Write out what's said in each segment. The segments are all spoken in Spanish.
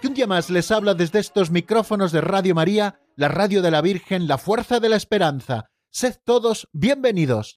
que un día más les habla desde estos micrófonos de Radio María, la radio de la Virgen, la fuerza de la esperanza. Sed todos bienvenidos.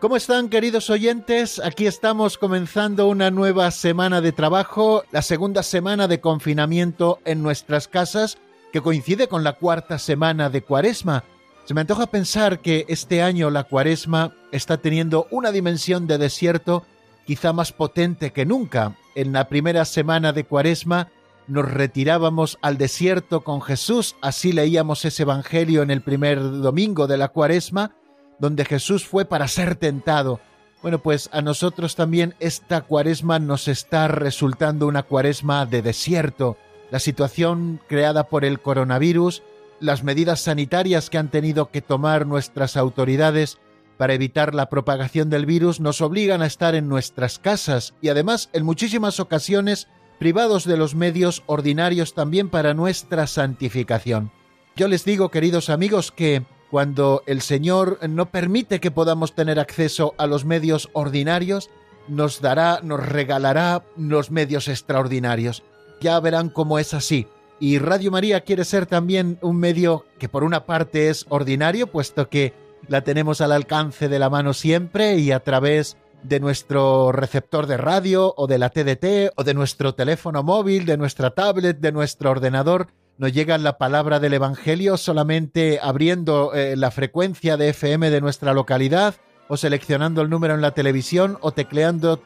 ¿Cómo están queridos oyentes? Aquí estamos comenzando una nueva semana de trabajo, la segunda semana de confinamiento en nuestras casas, que coincide con la cuarta semana de Cuaresma. Se me antoja pensar que este año la Cuaresma está teniendo una dimensión de desierto quizá más potente que nunca. En la primera semana de Cuaresma nos retirábamos al desierto con Jesús, así leíamos ese Evangelio en el primer domingo de la Cuaresma, donde Jesús fue para ser tentado. Bueno, pues a nosotros también esta cuaresma nos está resultando una cuaresma de desierto. La situación creada por el coronavirus, las medidas sanitarias que han tenido que tomar nuestras autoridades para evitar la propagación del virus nos obligan a estar en nuestras casas y además en muchísimas ocasiones privados de los medios ordinarios también para nuestra santificación. Yo les digo, queridos amigos, que cuando el Señor no permite que podamos tener acceso a los medios ordinarios, nos dará, nos regalará los medios extraordinarios. Ya verán cómo es así. Y Radio María quiere ser también un medio que por una parte es ordinario, puesto que la tenemos al alcance de la mano siempre y a través de nuestro receptor de radio o de la TDT o de nuestro teléfono móvil, de nuestra tablet, de nuestro ordenador, nos llega la palabra del Evangelio solamente abriendo eh, la frecuencia de FM de nuestra localidad o seleccionando el número en la televisión o tecleando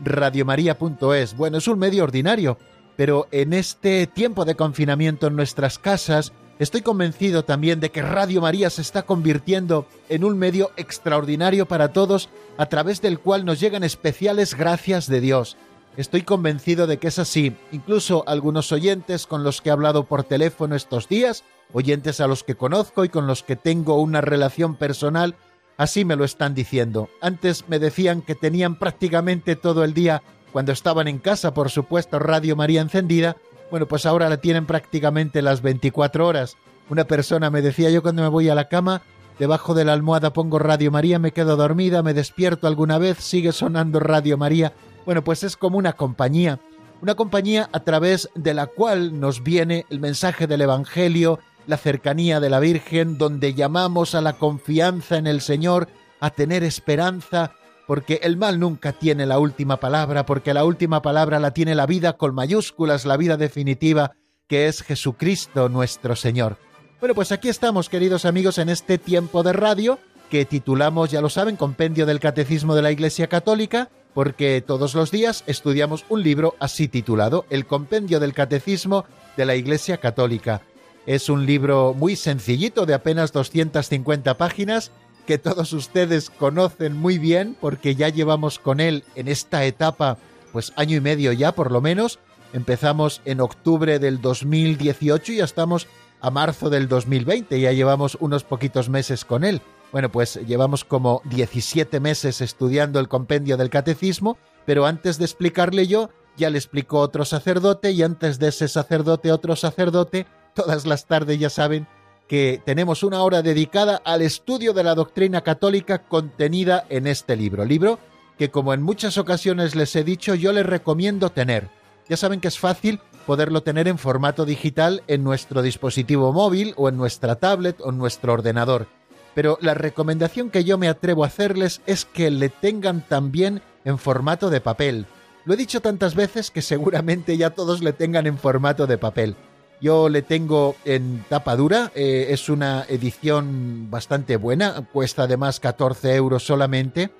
www.radiomaria.es. Bueno, es un medio ordinario, pero en este tiempo de confinamiento en nuestras casas, estoy convencido también de que Radio María se está convirtiendo en un medio extraordinario para todos a través del cual nos llegan especiales gracias de Dios Estoy convencido de que es así. Incluso algunos oyentes con los que he hablado por teléfono estos días, oyentes a los que conozco y con los que tengo una relación personal, así me lo están diciendo. Antes me decían que tenían prácticamente todo el día, cuando estaban en casa, por supuesto, Radio María encendida. Bueno, pues ahora la tienen prácticamente las 24 horas. Una persona me decía yo cuando me voy a la cama, debajo de la almohada pongo Radio María, me quedo dormida, me despierto alguna vez, sigue sonando Radio María bueno, pues es como una compañía, una compañía a través de la cual nos viene el mensaje del Evangelio, la cercanía de la Virgen, donde llamamos a la confianza en el Señor, a tener esperanza, porque el mal nunca tiene la última palabra, porque la última palabra la tiene la vida con mayúsculas, la vida definitiva, que es Jesucristo nuestro Señor. Bueno, pues aquí estamos, queridos amigos, en este tiempo de radio que titulamos, ya lo saben, Compendio del Catecismo de la Iglesia Católica, porque todos los días estudiamos un libro así titulado El Compendio del Catecismo de la Iglesia Católica. Es un libro muy sencillito de apenas 250 páginas que todos ustedes conocen muy bien porque ya llevamos con él en esta etapa pues año y medio ya por lo menos. Empezamos en octubre del 2018 y ya estamos a marzo del 2020, ya llevamos unos poquitos meses con él. Bueno, pues llevamos como 17 meses estudiando el compendio del catecismo, pero antes de explicarle yo, ya le explicó otro sacerdote y antes de ese sacerdote otro sacerdote, todas las tardes ya saben que tenemos una hora dedicada al estudio de la doctrina católica contenida en este libro, libro que como en muchas ocasiones les he dicho yo les recomiendo tener. Ya saben que es fácil poderlo tener en formato digital en nuestro dispositivo móvil o en nuestra tablet o en nuestro ordenador pero la recomendación que yo me atrevo a hacerles es que le tengan también en formato de papel. Lo he dicho tantas veces que seguramente ya todos le tengan en formato de papel. Yo le tengo en tapa dura, eh, es una edición bastante buena, cuesta además 14 euros solamente.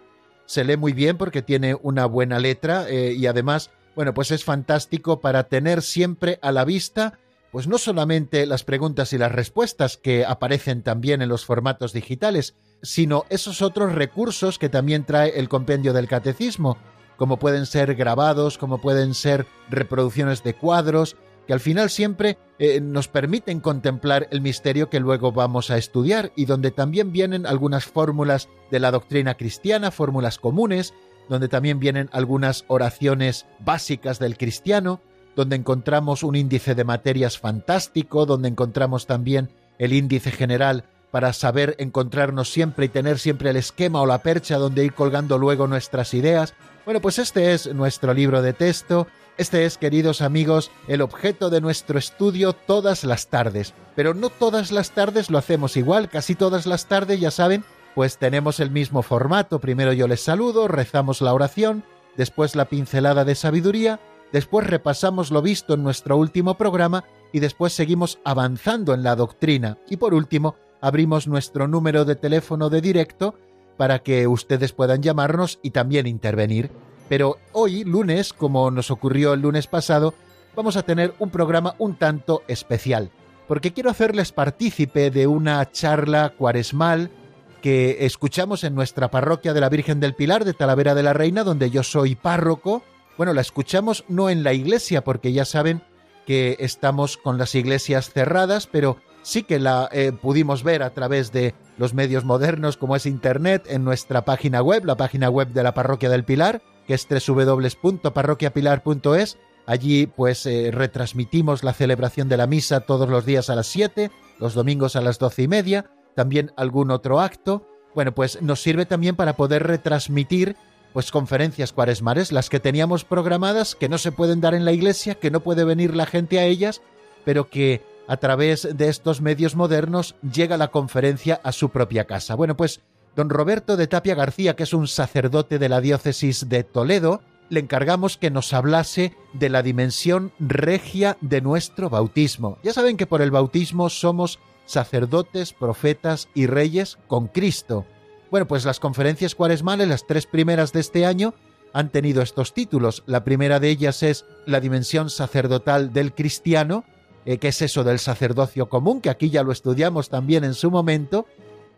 Se lee muy bien porque tiene una buena letra eh, y además, bueno, pues es fantástico para tener siempre a la vista pues no solamente las preguntas y las respuestas que aparecen también en los formatos digitales, sino esos otros recursos que también trae el compendio del catecismo, como pueden ser grabados, como pueden ser reproducciones de cuadros, que al final siempre eh, nos permiten contemplar el misterio que luego vamos a estudiar y donde también vienen algunas fórmulas de la doctrina cristiana, fórmulas comunes, donde también vienen algunas oraciones básicas del cristiano, donde encontramos un índice de materias fantástico, donde encontramos también el índice general para saber encontrarnos siempre y tener siempre el esquema o la percha donde ir colgando luego nuestras ideas. Bueno, pues este es nuestro libro de texto, este es, queridos amigos, el objeto de nuestro estudio todas las tardes. Pero no todas las tardes lo hacemos igual, casi todas las tardes, ya saben, pues tenemos el mismo formato. Primero yo les saludo, rezamos la oración, después la pincelada de sabiduría, después repasamos lo visto en nuestro último programa y después seguimos avanzando en la doctrina. Y por último, abrimos nuestro número de teléfono de directo para que ustedes puedan llamarnos y también intervenir. Pero hoy, lunes, como nos ocurrió el lunes pasado, vamos a tener un programa un tanto especial, porque quiero hacerles partícipe de una charla cuaresmal que escuchamos en nuestra parroquia de la Virgen del Pilar de Talavera de la Reina, donde yo soy párroco. Bueno, la escuchamos no en la iglesia, porque ya saben que estamos con las iglesias cerradas, pero sí que la eh, pudimos ver a través de los medios modernos como es Internet en nuestra página web, la página web de la Parroquia del Pilar, que es www.parroquiapilar.es. Allí pues eh, retransmitimos la celebración de la misa todos los días a las 7, los domingos a las doce y media, también algún otro acto. Bueno, pues nos sirve también para poder retransmitir pues conferencias cuaresmares, las que teníamos programadas, que no se pueden dar en la iglesia, que no puede venir la gente a ellas, pero que a través de estos medios modernos llega la conferencia a su propia casa. Bueno, pues don Roberto de Tapia García, que es un sacerdote de la diócesis de Toledo, le encargamos que nos hablase de la dimensión regia de nuestro bautismo. Ya saben que por el bautismo somos sacerdotes, profetas y reyes con Cristo. Bueno, pues las conferencias cuaresmales, las tres primeras de este año, han tenido estos títulos. La primera de ellas es la dimensión sacerdotal del cristiano, eh, que es eso del sacerdocio común, que aquí ya lo estudiamos también en su momento,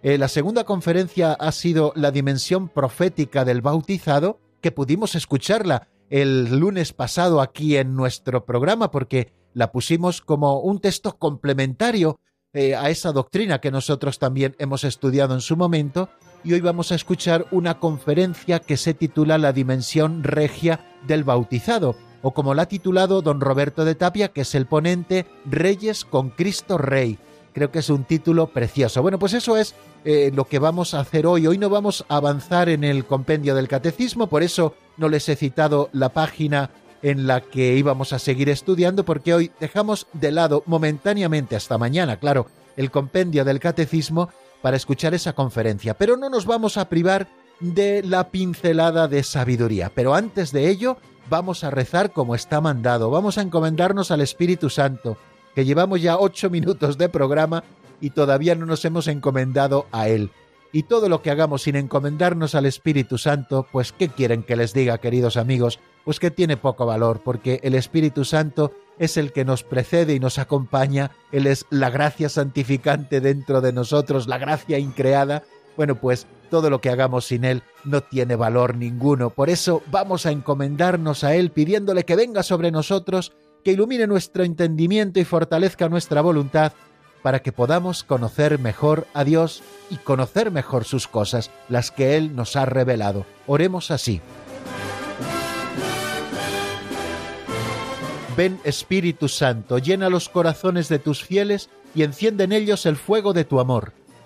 eh, la segunda conferencia ha sido la dimensión profética del bautizado, que pudimos escucharla el lunes pasado aquí en nuestro programa, porque la pusimos como un texto complementario eh, a esa doctrina que nosotros también hemos estudiado en su momento, y hoy vamos a escuchar una conferencia que se titula La dimensión regia del bautizado, o como la ha titulado don Roberto de Tapia, que es el ponente Reyes con Cristo Rey. Creo que es un título precioso. Bueno, pues eso es eh, lo que vamos a hacer hoy. Hoy no vamos a avanzar en el compendio del catecismo, por eso no les he citado la página en la que íbamos a seguir estudiando, porque hoy dejamos de lado momentáneamente hasta mañana, claro, el compendio del catecismo para escuchar esa conferencia. Pero no nos vamos a privar de la pincelada de sabiduría. Pero antes de ello, vamos a rezar como está mandado, vamos a encomendarnos al Espíritu Santo que llevamos ya ocho minutos de programa y todavía no nos hemos encomendado a Él. Y todo lo que hagamos sin encomendarnos al Espíritu Santo, pues ¿qué quieren que les diga, queridos amigos? Pues que tiene poco valor, porque el Espíritu Santo es el que nos precede y nos acompaña, Él es la gracia santificante dentro de nosotros, la gracia increada. Bueno, pues todo lo que hagamos sin Él no tiene valor ninguno. Por eso vamos a encomendarnos a Él pidiéndole que venga sobre nosotros que ilumine nuestro entendimiento y fortalezca nuestra voluntad para que podamos conocer mejor a Dios y conocer mejor sus cosas, las que Él nos ha revelado. Oremos así. Ven Espíritu Santo, llena los corazones de tus fieles y enciende en ellos el fuego de tu amor.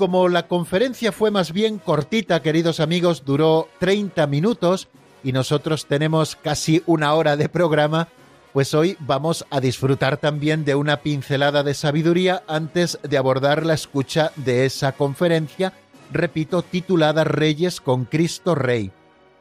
Como la conferencia fue más bien cortita, queridos amigos, duró 30 minutos y nosotros tenemos casi una hora de programa, pues hoy vamos a disfrutar también de una pincelada de sabiduría antes de abordar la escucha de esa conferencia, repito, titulada Reyes con Cristo Rey.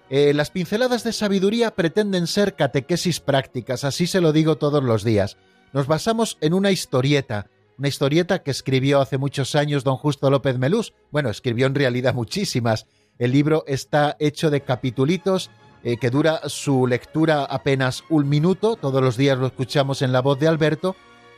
Eh, las pinceladas de sabiduría pretenden ser catequesis prácticas, así se lo digo todos los días. Nos basamos en una historieta, una historieta que escribió hace muchos años don Justo López Melús. Bueno, escribió en realidad muchísimas. El libro está hecho de capitulitos eh, que dura su lectura apenas un minuto, todos los días lo escuchamos en la voz de Alberto,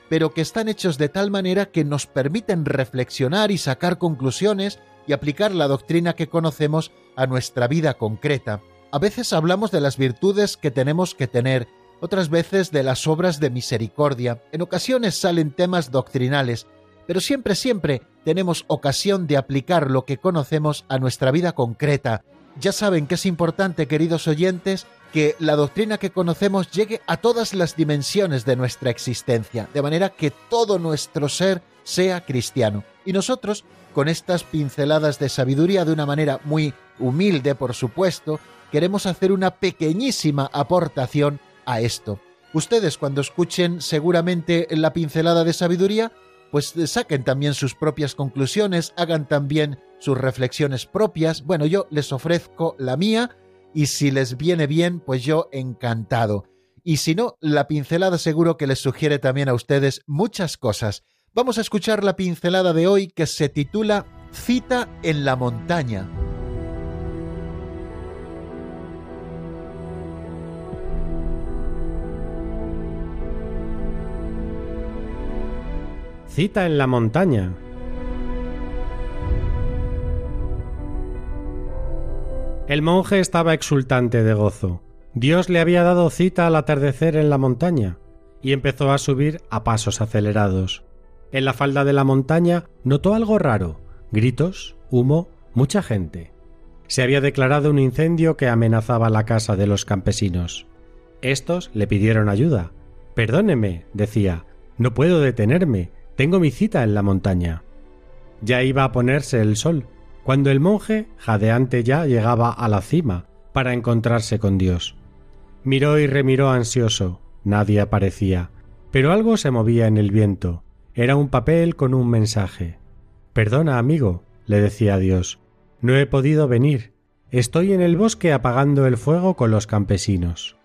pero que están hechos de tal manera que nos permiten reflexionar y sacar conclusiones y aplicar la doctrina que conocemos a nuestra vida concreta. A veces hablamos de las virtudes que tenemos que tener, otras veces de las obras de misericordia, en ocasiones salen temas doctrinales, pero siempre, siempre tenemos ocasión de aplicar lo que conocemos a nuestra vida concreta, ya saben que es importante, queridos oyentes, que la doctrina que conocemos llegue a todas las dimensiones de nuestra existencia, de manera que todo nuestro ser sea cristiano. Y nosotros, con estas pinceladas de sabiduría de una manera muy humilde, por supuesto, queremos hacer una pequeñísima aportación a esto. Ustedes cuando escuchen seguramente la pincelada de sabiduría, pues saquen también sus propias conclusiones, hagan también sus reflexiones propias. Bueno, yo les ofrezco la mía y si les viene bien, pues yo encantado. Y si no, la pincelada seguro que les sugiere también a ustedes muchas cosas. Vamos a escuchar la pincelada de hoy que se titula Cita en la montaña. Cita en la montaña. El monje estaba exultante de gozo. Dios le había dado cita al atardecer en la montaña, y empezó a subir a pasos acelerados. En la falda de la montaña notó algo raro, gritos, humo, mucha gente. Se había declarado un incendio que amenazaba la casa de los campesinos. Estos le pidieron ayuda. Perdóneme, decía, no puedo detenerme, tengo mi cita en la montaña. Ya iba a ponerse el sol, cuando el monje, jadeante ya, llegaba a la cima para encontrarse con Dios. Miró y remiró ansioso, nadie aparecía, pero algo se movía en el viento. Era un papel con un mensaje. Perdona, amigo, le decía Dios, no he podido venir. Estoy en el bosque apagando el fuego con los campesinos.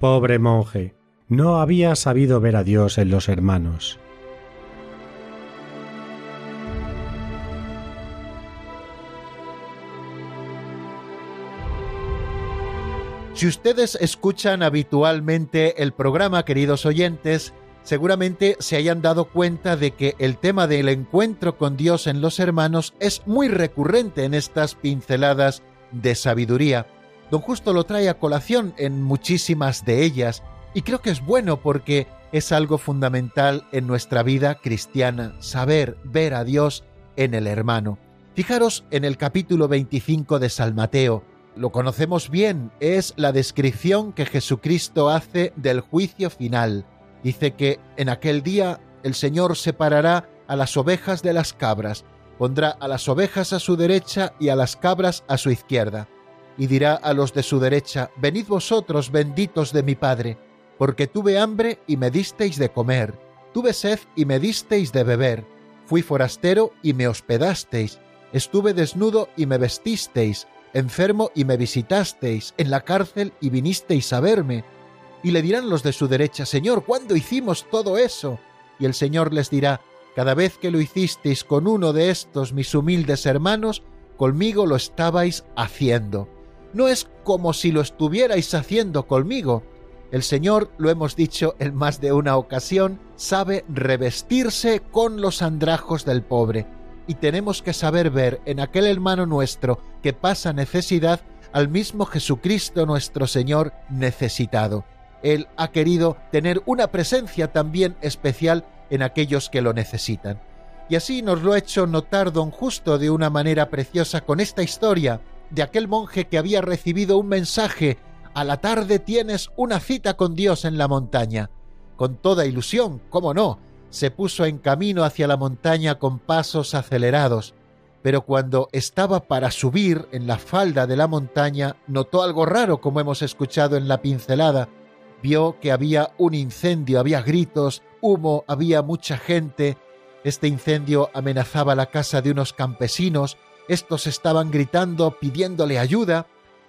Pobre monje, no había sabido ver a Dios en los hermanos. Si ustedes escuchan habitualmente el programa, queridos oyentes, seguramente se hayan dado cuenta de que el tema del encuentro con Dios en los hermanos es muy recurrente en estas pinceladas de sabiduría. Don Justo lo trae a colación en muchísimas de ellas, y creo que es bueno porque es algo fundamental en nuestra vida cristiana, saber ver a Dios en el hermano. Fijaros en el capítulo 25 de San Mateo, lo conocemos bien, es la descripción que Jesucristo hace del juicio final. Dice que en aquel día el Señor separará a las ovejas de las cabras, pondrá a las ovejas a su derecha y a las cabras a su izquierda, y dirá a los de su derecha, Venid vosotros benditos de mi Padre, porque tuve hambre y me disteis de comer, tuve sed y me disteis de beber, fui forastero y me hospedasteis, estuve desnudo y me vestisteis, enfermo y me visitasteis, en la cárcel y vinisteis a verme. Y le dirán los de su derecha, Señor, ¿cuándo hicimos todo eso? Y el Señor les dirá, cada vez que lo hicisteis con uno de estos mis humildes hermanos, conmigo lo estabais haciendo. No es como si lo estuvierais haciendo conmigo. El Señor, lo hemos dicho en más de una ocasión, sabe revestirse con los andrajos del pobre y tenemos que saber ver en aquel hermano nuestro que pasa necesidad al mismo Jesucristo nuestro Señor necesitado. Él ha querido tener una presencia también especial en aquellos que lo necesitan. Y así nos lo ha hecho notar don Justo de una manera preciosa con esta historia de aquel monje que había recibido un mensaje a la tarde tienes una cita con Dios en la montaña. Con toda ilusión, cómo no, se puso en camino hacia la montaña con pasos acelerados. pero cuando estaba para subir en la falda de la montaña, notó algo raro, como hemos escuchado en la pincelada. Vio que había un incendio, había gritos, humo, había mucha gente. Este incendio amenazaba la casa de unos campesinos, estos estaban gritando, pidiéndole ayuda,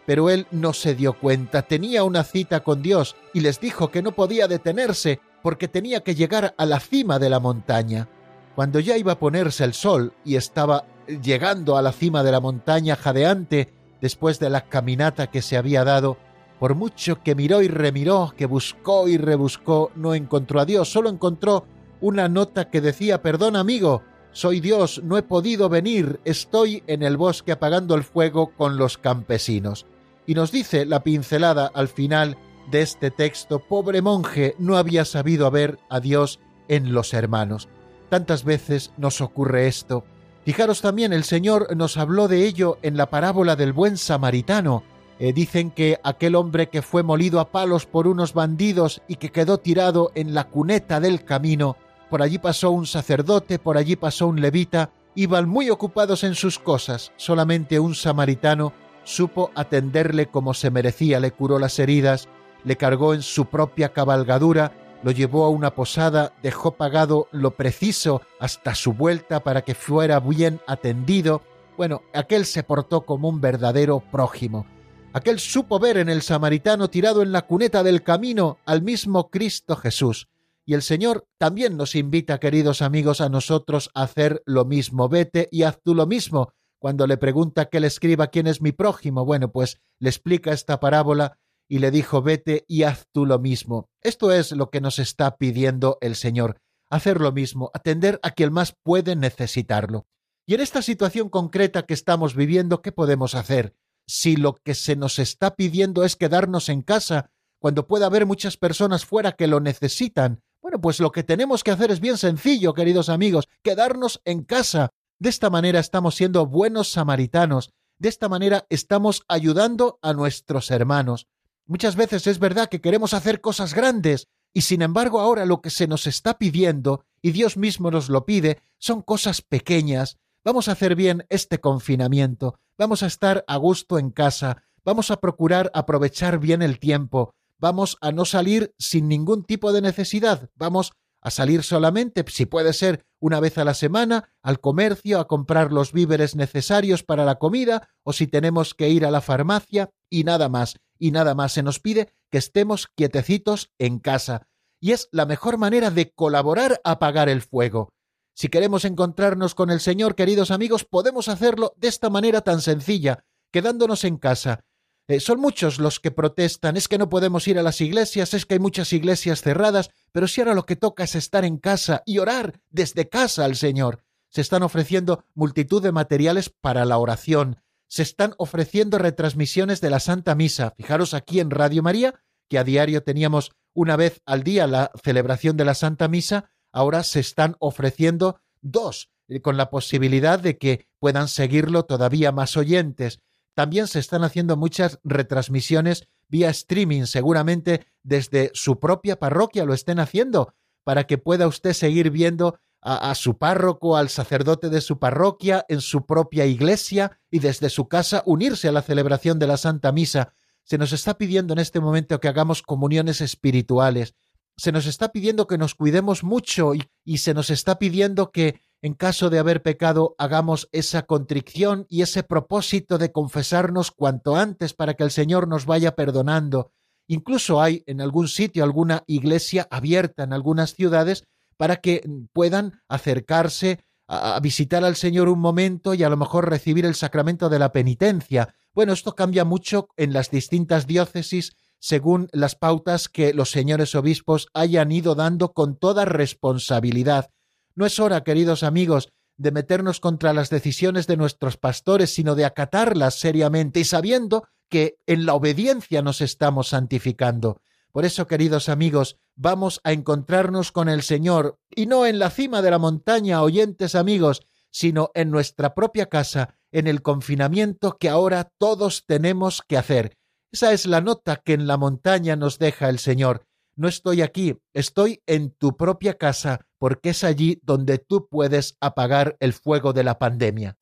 pero él no se dio cuenta, tenía una cita con Dios y les dijo que no podía detenerse porque tenía que llegar a la cima de la montaña. Cuando ya iba a ponerse el sol y estaba llegando a la cima de la montaña jadeante después de la caminata que se había dado, por mucho que miró y remiró, que buscó y rebuscó, no encontró a Dios, solo encontró una nota que decía Perdón amigo, soy Dios, no he podido venir, estoy en el bosque apagando el fuego con los campesinos. Y nos dice la pincelada al final de este texto, pobre monje, no había sabido ver a Dios en los hermanos. Tantas veces nos ocurre esto. Fijaros también, el Señor nos habló de ello en la parábola del buen samaritano. Eh, dicen que aquel hombre que fue molido a palos por unos bandidos y que quedó tirado en la cuneta del camino, por allí pasó un sacerdote, por allí pasó un levita, iban muy ocupados en sus cosas, solamente un samaritano supo atenderle como se merecía, le curó las heridas, le cargó en su propia cabalgadura, lo llevó a una posada, dejó pagado lo preciso hasta su vuelta para que fuera bien atendido. Bueno, aquel se portó como un verdadero prójimo. Aquel supo ver en el samaritano tirado en la cuneta del camino al mismo Cristo Jesús. Y el Señor también nos invita, queridos amigos, a nosotros a hacer lo mismo. Vete y haz tú lo mismo. Cuando le pregunta que le escriba quién es mi prójimo, bueno, pues le explica esta parábola y le dijo, vete y haz tú lo mismo. Esto es lo que nos está pidiendo el Señor, hacer lo mismo, atender a quien más puede necesitarlo. Y en esta situación concreta que estamos viviendo, ¿qué podemos hacer? Si lo que se nos está pidiendo es quedarnos en casa, cuando pueda haber muchas personas fuera que lo necesitan, bueno, pues lo que tenemos que hacer es bien sencillo, queridos amigos, quedarnos en casa. De esta manera estamos siendo buenos samaritanos, de esta manera estamos ayudando a nuestros hermanos. Muchas veces es verdad que queremos hacer cosas grandes, y sin embargo ahora lo que se nos está pidiendo, y Dios mismo nos lo pide, son cosas pequeñas. Vamos a hacer bien este confinamiento, vamos a estar a gusto en casa, vamos a procurar aprovechar bien el tiempo, vamos a no salir sin ningún tipo de necesidad, vamos a salir solamente, si puede ser una vez a la semana, al comercio a comprar los víveres necesarios para la comida, o si tenemos que ir a la farmacia, y nada más, y nada más se nos pide que estemos quietecitos en casa. Y es la mejor manera de colaborar a apagar el fuego. Si queremos encontrarnos con el Señor, queridos amigos, podemos hacerlo de esta manera tan sencilla, quedándonos en casa, eh, son muchos los que protestan, es que no podemos ir a las iglesias, es que hay muchas iglesias cerradas, pero si ahora lo que toca es estar en casa y orar desde casa al Señor. Se están ofreciendo multitud de materiales para la oración, se están ofreciendo retransmisiones de la Santa Misa. Fijaros aquí en Radio María, que a diario teníamos una vez al día la celebración de la Santa Misa, ahora se están ofreciendo dos, eh, con la posibilidad de que puedan seguirlo todavía más oyentes. También se están haciendo muchas retransmisiones vía streaming, seguramente desde su propia parroquia lo estén haciendo, para que pueda usted seguir viendo a, su párroco, al sacerdote de su parroquia, en su propia iglesia y desde su casa unirse a la celebración de la Santa Misa. Se nos está pidiendo en este momento que hagamos comuniones espirituales. Se nos está pidiendo que nos cuidemos mucho y, y se nos está pidiendo que en caso de haber pecado, hagamos esa contrición y ese propósito de confesarnos cuanto antes para que el Señor nos vaya perdonando. Incluso hay en algún sitio alguna iglesia abierta en algunas ciudades para que puedan acercarse a, visitar al Señor un momento y a lo mejor recibir el sacramento de la penitencia. Bueno, esto cambia mucho en las distintas diócesis según las pautas que los señores obispos hayan ido dando con toda responsabilidad. No es hora, queridos amigos, de meternos contra las decisiones de nuestros pastores, sino de acatarlas seriamente y sabiendo que en la obediencia nos estamos santificando. Por eso, queridos amigos, vamos a encontrarnos con el Señor, y no en la cima de la montaña, oyentes amigos, sino en nuestra propia casa, en el confinamiento que ahora todos tenemos que hacer. Esa es la nota que en la montaña nos deja el Señor. No estoy aquí, estoy en tu propia casa, porque es allí donde tú puedes apagar el fuego de la pandemia.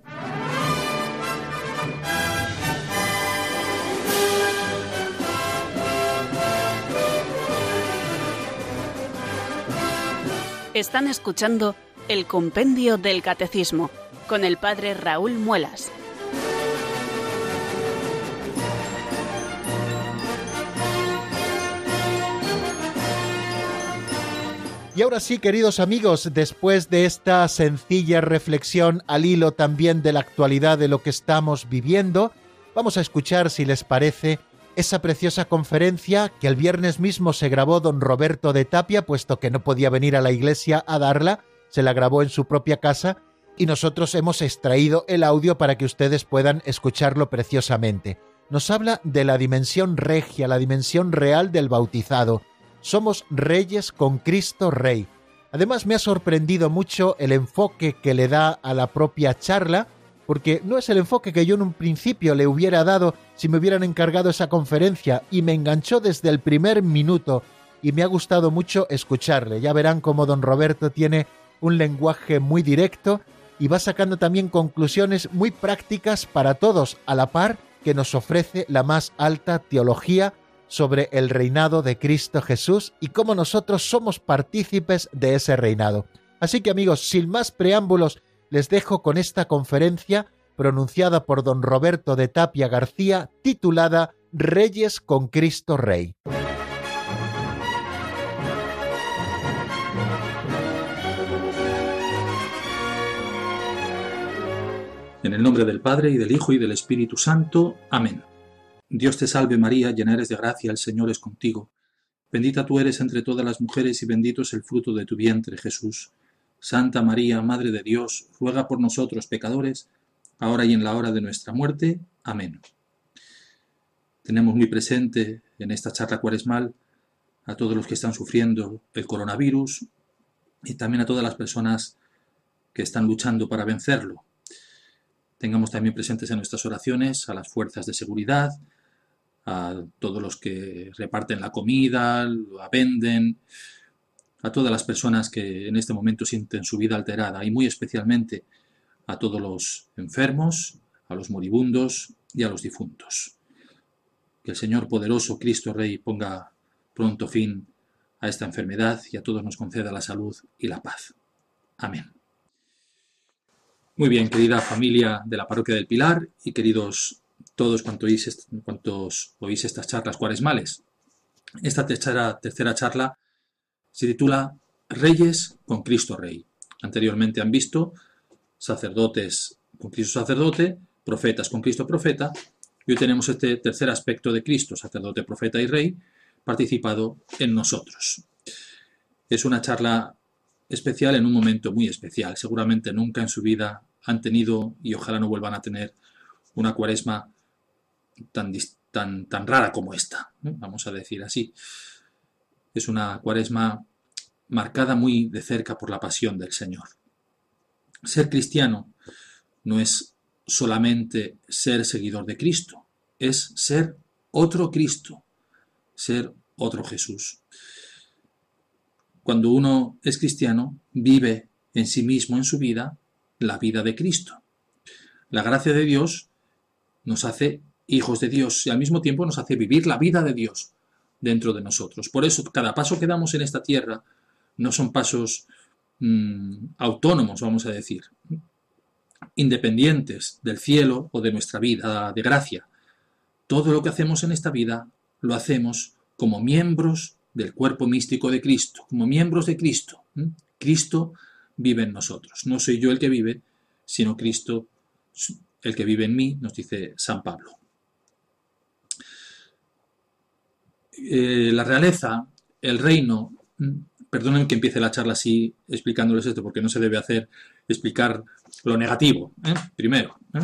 Están escuchando el Compendio del Catecismo con el Padre Raúl Muelas. Y ahora sí, queridos amigos, después de esta sencilla reflexión al hilo también de la actualidad de lo que estamos viviendo, vamos a escuchar, si les parece, esa preciosa conferencia que el viernes mismo se grabó don Roberto de Tapia, puesto que no podía venir a la iglesia a darla, se la grabó en su propia casa y nosotros hemos extraído el audio para que ustedes puedan escucharlo preciosamente. Nos habla de la dimensión regia, la dimensión real del bautizado. Somos reyes con Cristo Rey. Además me ha sorprendido mucho el enfoque que le da a la propia charla, porque no es el enfoque que yo en un principio le hubiera dado si me hubieran encargado esa conferencia y me enganchó desde el primer minuto y me ha gustado mucho escucharle. Ya verán cómo don Roberto tiene un lenguaje muy directo y va sacando también conclusiones muy prácticas para todos, a la par que nos ofrece la más alta teología sobre el reinado de Cristo Jesús y cómo nosotros somos partícipes de ese reinado. Así que amigos, sin más preámbulos, les dejo con esta conferencia pronunciada por don Roberto de Tapia García titulada Reyes con Cristo Rey. En el nombre del Padre y del Hijo y del Espíritu Santo. Amén. Dios te salve María, llena eres de gracia, el Señor es contigo. Bendita tú eres entre todas las mujeres y bendito es el fruto de tu vientre, Jesús. Santa María, Madre de Dios, ruega por nosotros pecadores, ahora y en la hora de nuestra muerte. Amén. Tenemos muy presente en esta charla cuaresmal a todos los que están sufriendo el coronavirus y también a todas las personas que están luchando para vencerlo. Tengamos también presentes en nuestras oraciones a las fuerzas de seguridad, a todos los que reparten la comida, la venden, a todas las personas que en este momento sienten su vida alterada y muy especialmente a todos los enfermos, a los moribundos y a los difuntos. Que el Señor poderoso, Cristo Rey, ponga pronto fin a esta enfermedad y a todos nos conceda la salud y la paz. Amén. Muy bien, querida familia de la parroquia del Pilar y queridos todos cuantos oís, estas charlas cuaresmales. Esta tercera charla se titula Reyes con Cristo Rey. Anteriormente han visto sacerdotes con Cristo sacerdote, profetas con Cristo profeta, y hoy tenemos este tercer aspecto de Cristo, sacerdote, profeta y rey, participado en nosotros. Es una charla especial en un momento muy especial. Seguramente nunca en su vida han tenido, y ojalá no vuelvan a tener, una cuaresma tan, tan, tan rara como esta, vamos a decir así. Es una cuaresma marcada muy de cerca por la pasión del Señor. Ser cristiano no es solamente ser seguidor de Cristo, es ser otro Cristo, ser otro Jesús. Cuando uno es cristiano, vive en sí mismo, en su vida, la vida de Cristo. La gracia de Dios nos hace hijos de Dios y al mismo tiempo nos hace vivir la vida de Dios dentro de nosotros. Por eso cada paso que damos en esta tierra no son pasos mm, autónomos, vamos a decir, independientes del cielo o de nuestra vida de gracia. Todo lo que hacemos en esta vida lo hacemos como miembros del cuerpo místico de Cristo, como miembros de Cristo. Cristo vive en nosotros. No soy yo el que vive, sino Cristo el que vive en mí, nos dice San Pablo. Eh, la realeza, el reino, mm, perdonen que empiece la charla así explicándoles esto, porque no se debe hacer explicar lo negativo, ¿eh? primero. ¿eh?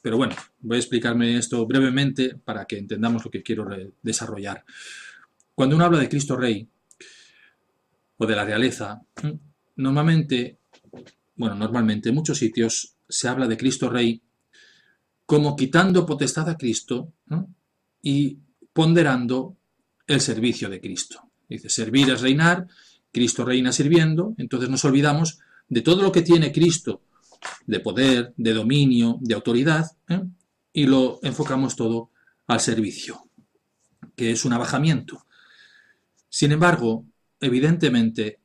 Pero bueno, voy a explicarme esto brevemente para que entendamos lo que quiero desarrollar. Cuando uno habla de Cristo Rey o de la realeza, normalmente, bueno, normalmente en muchos sitios se habla de Cristo Rey como quitando potestad a Cristo y ponderando el servicio de Cristo. Dice, servir es reinar, Cristo reina sirviendo, entonces nos olvidamos de todo lo que tiene Cristo de poder, de dominio, de autoridad, ¿eh? y lo enfocamos todo al servicio, que es un abajamiento. Sin embargo, evidentemente,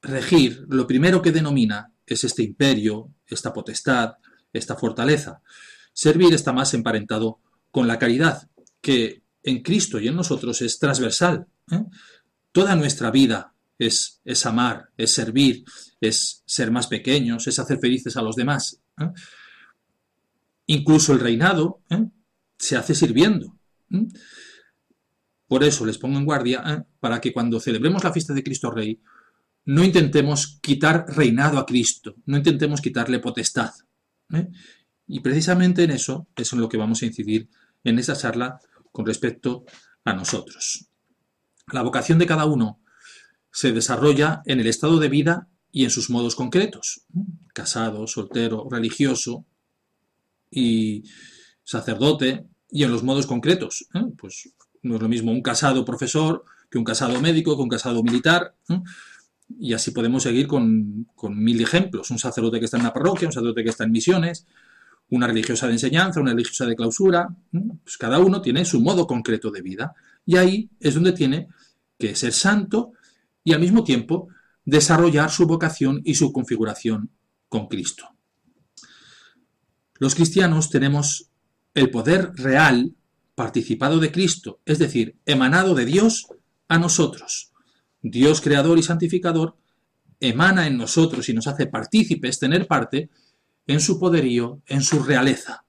regir, lo primero que denomina es este imperio, esta potestad, esta fortaleza. Servir está más emparentado con la caridad, que en Cristo y en nosotros es transversal. ¿eh? Toda nuestra vida es, es, amar, es servir, es ser más pequeños, es hacer felices a los demás. ¿eh? Incluso el reinado ¿eh? se hace sirviendo. Por eso les pongo en guardia para que cuando celebremos la fiesta de Cristo Rey, no intentemos quitar reinado a Cristo, no intentemos quitarle potestad. Y precisamente en eso es en lo que vamos a incidir en esa charla con respecto a nosotros. La vocación de cada uno se desarrolla en el estado de vida y en sus modos concretos. Casado, soltero, religioso y sacerdote y en los modos concretos. ¿eh? Pues no es lo mismo un casado profesor que un casado médico, que un casado militar. Y así podemos seguir con, mil ejemplos. Un sacerdote que está en la parroquia, un sacerdote que está en misiones, una religiosa de enseñanza, una religiosa de clausura. Pues cada uno tiene su modo concreto de vida. Y ahí es donde tiene que ser santo y al mismo tiempo desarrollar su vocación y su configuración con Cristo. Los cristianos tenemos el poder real participado de Cristo, es decir, emanado de Dios a nosotros. Dios creador y santificador emana en nosotros y nos hace partícipes, tener parte en su poderío, en su realeza.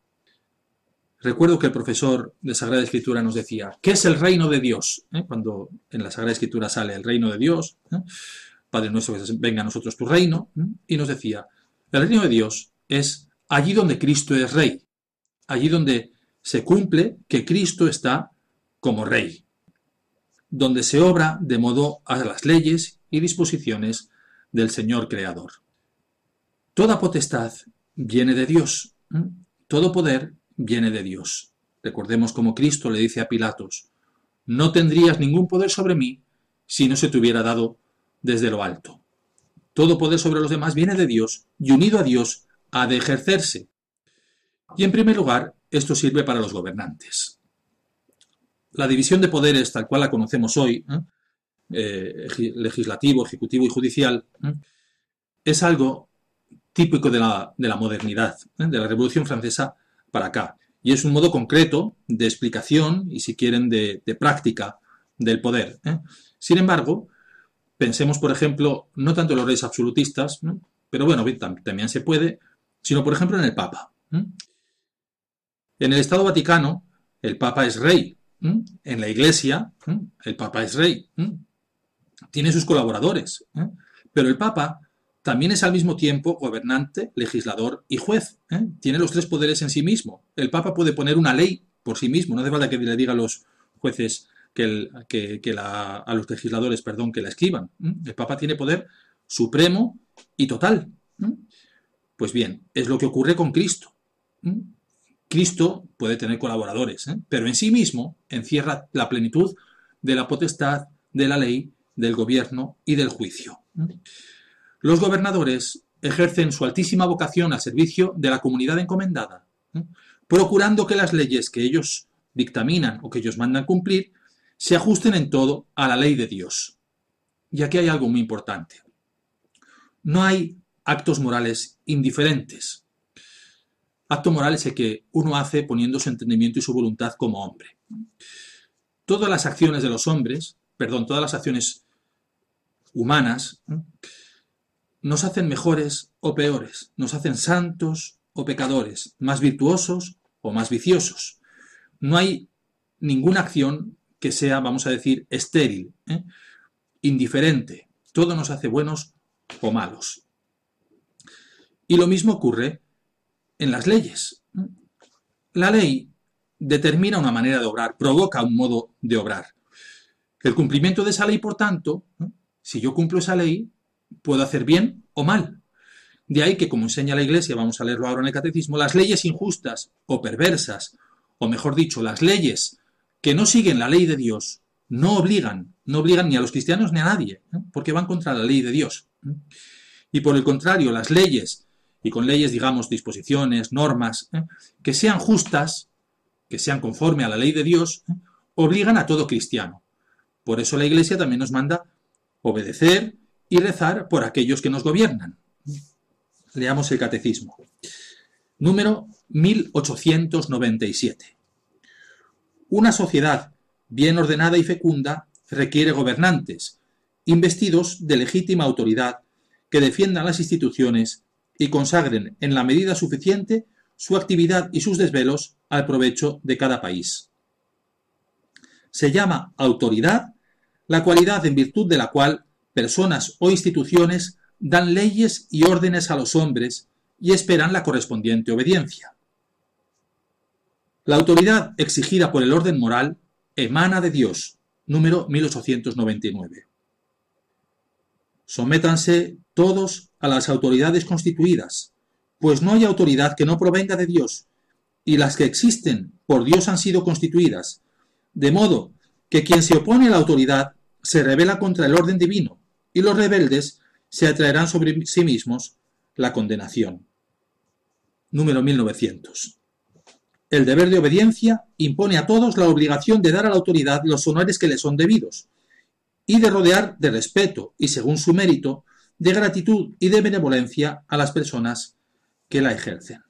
Recuerdo que el profesor de Sagrada Escritura nos decía, ¿qué es el reino de Dios? ¿Eh? Cuando en la Sagrada Escritura sale el reino de Dios, ¿eh? Padre nuestro, venga a nosotros tu reino, ¿eh? y nos decía, el reino de Dios es allí donde Cristo es rey, allí donde se cumple que Cristo está como rey, donde se obra de modo a las leyes y disposiciones del Señor Creador. Toda potestad viene de Dios. Todo poder viene de Dios. Recordemos como Cristo le dice a Pilatos, no tendrías ningún poder sobre mí si no se te hubiera dado desde lo alto. Todo poder sobre los demás viene de Dios y unido a Dios ha de ejercerse. Y en primer lugar, esto sirve para los gobernantes. La división de poderes tal cual la conocemos hoy, ¿eh? Legislativo, ejecutivo y judicial, es algo típico de la, modernidad, ¿eh? de la Revolución Francesa para acá. Y es un modo concreto de explicación y, si quieren, de, práctica del poder. ¿eh? Sin embargo, pensemos, por ejemplo, no tanto en los reyes absolutistas, pero bueno, también se puede, sino, por ejemplo, en el Papa. En el Estado Vaticano, el Papa es rey. En la Iglesia, el Papa es rey. Tiene sus colaboradores. Pero el Papa también es al mismo tiempo gobernante, legislador y juez. ¿eh? Tiene los tres poderes en sí mismo. El Papa puede poner una ley por sí mismo, no hace falta que le diga a los jueces que, a los legisladores, perdón, que la escriban. ¿eh? El Papa tiene poder supremo y total. ¿eh? Pues bien, es lo que ocurre con Cristo. Cristo puede tener colaboradores, pero en sí mismo encierra la plenitud de la potestad, de la ley, del gobierno y del juicio. Los gobernadores ejercen su altísima vocación al servicio de la comunidad encomendada, procurando que las leyes que ellos dictaminan o que ellos mandan cumplir se ajusten en todo a la ley de Dios. Y aquí hay algo muy importante. No hay actos morales indiferentes. Acto moral es el que uno hace poniendo su entendimiento y su voluntad como hombre. Todas las acciones de los hombres, perdón, todas las acciones humanas. Nos hacen mejores o peores, nos hacen santos o pecadores, más virtuosos o más viciosos. No hay ninguna acción que sea, vamos a decir, estéril, ¿eh? indiferente. Todo nos hace buenos o malos. Y lo mismo ocurre en las leyes. La ley determina una manera de obrar, provoca un modo de obrar. El cumplimiento de esa ley, por tanto, ¿eh? si yo cumplo esa ley, puedo hacer bien o mal. De ahí que, como enseña la Iglesia, vamos a leerlo ahora en el Catecismo, las leyes injustas o perversas, o mejor dicho, las leyes que no siguen la ley de Dios, no obligan, no obligan ni a los cristianos ni a nadie, ¿eh? porque van contra la ley de Dios. ¿eh? Y por el contrario, las leyes, y con leyes, digamos, disposiciones, normas, ¿eh? que sean justas, que sean conforme a la ley de Dios, obligan a todo cristiano. Por eso la Iglesia también nos manda obedecer y rezar por aquellos que nos gobiernan. Leamos el catecismo. Número 1897. Una sociedad bien ordenada y fecunda requiere gobernantes, investidos de legítima autoridad, que defiendan las instituciones y consagren en la medida suficiente su actividad y sus desvelos al provecho de cada país. Se llama autoridad la cualidad en virtud de la cual personas o instituciones dan leyes y órdenes a los hombres y esperan la correspondiente obediencia. La autoridad exigida por el orden moral emana de Dios, número 1899. Sométanse todos a las autoridades constituidas, pues no hay autoridad que no provenga de Dios, y las que existen por Dios han sido constituidas, de modo que quien se opone a la autoridad se revela contra el orden divino, y los rebeldes se atraerán sobre sí mismos la condenación. Número 1900. El deber de obediencia impone a todos la obligación de dar a la autoridad los honores que le son debidos, y de rodear de respeto y, según su mérito, de gratitud y de benevolencia a las personas que la ejercen.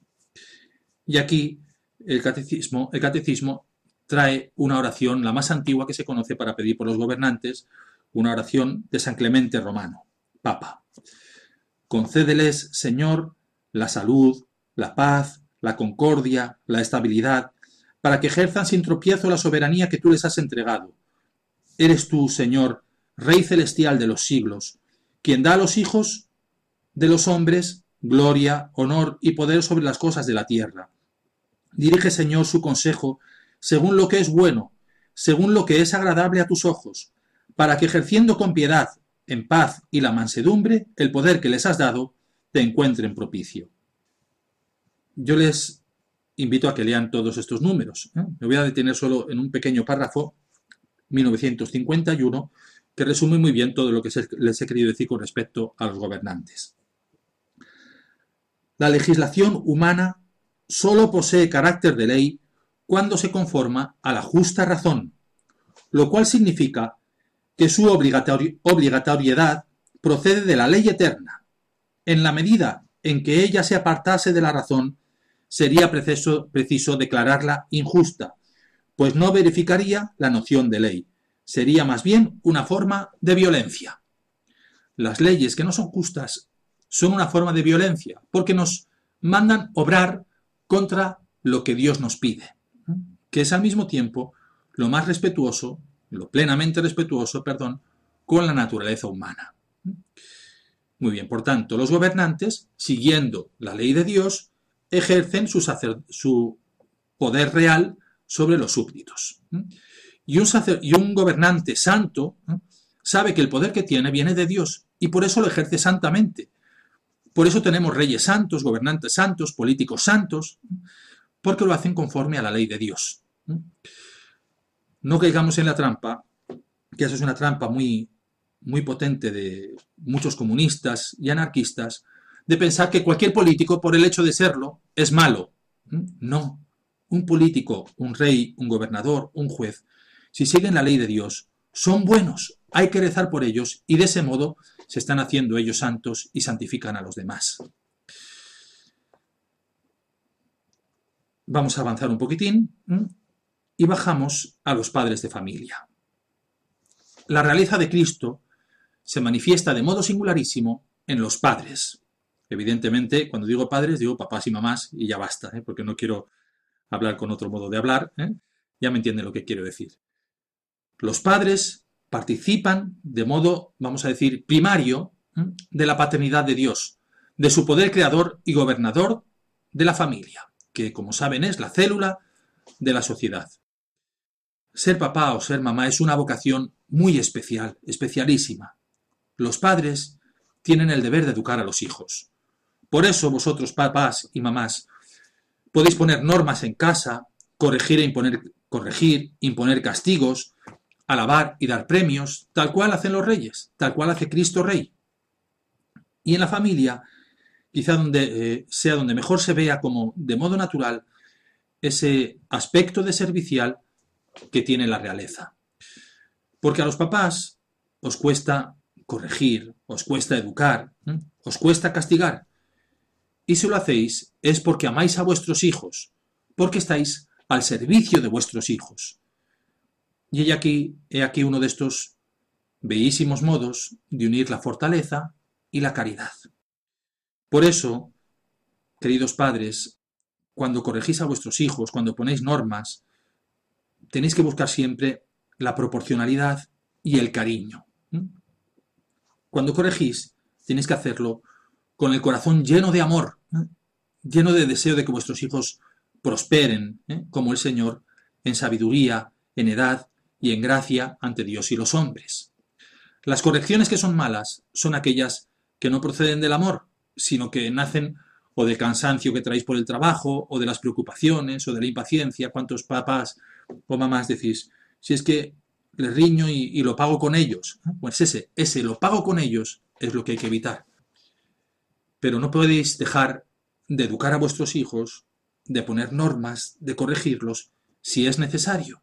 Y aquí el catecismo, el catecismo trae una oración, la más antigua que se conoce para pedir por los gobernantes, una oración de San Clemente Romano, Papa. Concédeles, Señor, la salud, la paz, la concordia, la estabilidad, para que ejerzan sin tropiezo la soberanía que tú les has entregado. Eres tú, Señor, Rey celestial de los siglos, quien da a los hijos de los hombres gloria, honor y poder sobre las cosas de la tierra. Dirige, Señor, su consejo según lo que es bueno, según lo que es agradable a tus ojos, para que ejerciendo con piedad, en paz y la mansedumbre, el poder que les has dado, te encuentren propicio. Yo les invito a que lean todos estos números. ¿eh? Me voy a detener solo en un pequeño párrafo, 1951, que resume muy bien todo lo que les he querido decir con respecto a los gobernantes. La legislación humana solo posee carácter de ley cuando se conforma a la justa razón, lo cual significa que su obligatoriedad procede de la ley eterna. En la medida en que ella se apartase de la razón, sería preciso, preciso declararla injusta, pues no verificaría la noción de ley. Sería más bien una forma de violencia. Las leyes que no son justas son una forma de violencia, porque nos mandan obrar contra lo que Dios nos pide, que es al mismo tiempo lo más respetuoso lo plenamente respetuoso, perdón, con la naturaleza humana. Muy bien, por tanto, los gobernantes, siguiendo la ley de Dios, ejercen su, poder real sobre los súbditos. Y un, y un gobernante santo sabe que el poder que tiene viene de Dios y por eso lo ejerce santamente. Por eso tenemos reyes santos, gobernantes santos, políticos santos, porque lo hacen conforme a la ley de Dios no caigamos en la trampa, que eso es una trampa muy, muy potente de muchos comunistas y anarquistas, de pensar que cualquier político, por el hecho de serlo, es malo. ¿Mm? No. Un político, un rey, un gobernador, un juez, si siguen la ley de Dios, son buenos. Hay que rezar por ellos y de ese modo se están haciendo ellos santos y santifican a los demás. Vamos a avanzar un poquitín y bajamos a los padres de familia. La realeza de Cristo se manifiesta de modo singularísimo en los padres. Evidentemente, cuando digo padres, digo papás y mamás y ya basta, ¿eh? porque no quiero hablar con otro modo de hablar. ¿eh? Ya me entienden lo que quiero decir. Los padres participan de modo, vamos a decir, primario ¿eh? de la paternidad de Dios, de su poder creador y gobernador de la familia, que como saben es la célula de la sociedad. Ser papá o ser mamá es una vocación muy especial, especialísima. Los padres tienen el deber de educar a los hijos. Por eso vosotros, papás y mamás, podéis poner normas en casa, corregir e imponer, corregir, imponer castigos, alabar y dar premios, tal cual hacen los reyes, tal cual hace Cristo Rey. Y en la familia, quizá donde eh, sea donde mejor se vea como de modo natural ese aspecto de servicial que tiene la realeza. Porque a los papás os cuesta corregir, os cuesta educar, os cuesta castigar. Y si lo hacéis es porque amáis a vuestros hijos, porque estáis al servicio de vuestros hijos. Y he aquí, he aquí uno de estos bellísimos modos de unir la fortaleza y la caridad. Por eso, queridos padres, cuando corregís a vuestros hijos, cuando ponéis normas, tenéis que buscar siempre la proporcionalidad y el cariño. Cuando corregís, tenéis que hacerlo con el corazón lleno de amor, lleno de deseo de que vuestros hijos prosperen, ¿eh? como el Señor, en sabiduría, en edad y en gracia ante Dios y los hombres. Las correcciones que son malas son aquellas que no proceden del amor, sino que nacen o del cansancio que traéis por el trabajo, o de las preocupaciones, o de la impaciencia. ¿Cuántos papás o mamás decís, si es que les riño y, lo pago con ellos? Pues ese, ese lo pago con ellos es lo que hay que evitar. Pero no podéis dejar de educar a vuestros hijos, de poner normas, de corregirlos, si es necesario.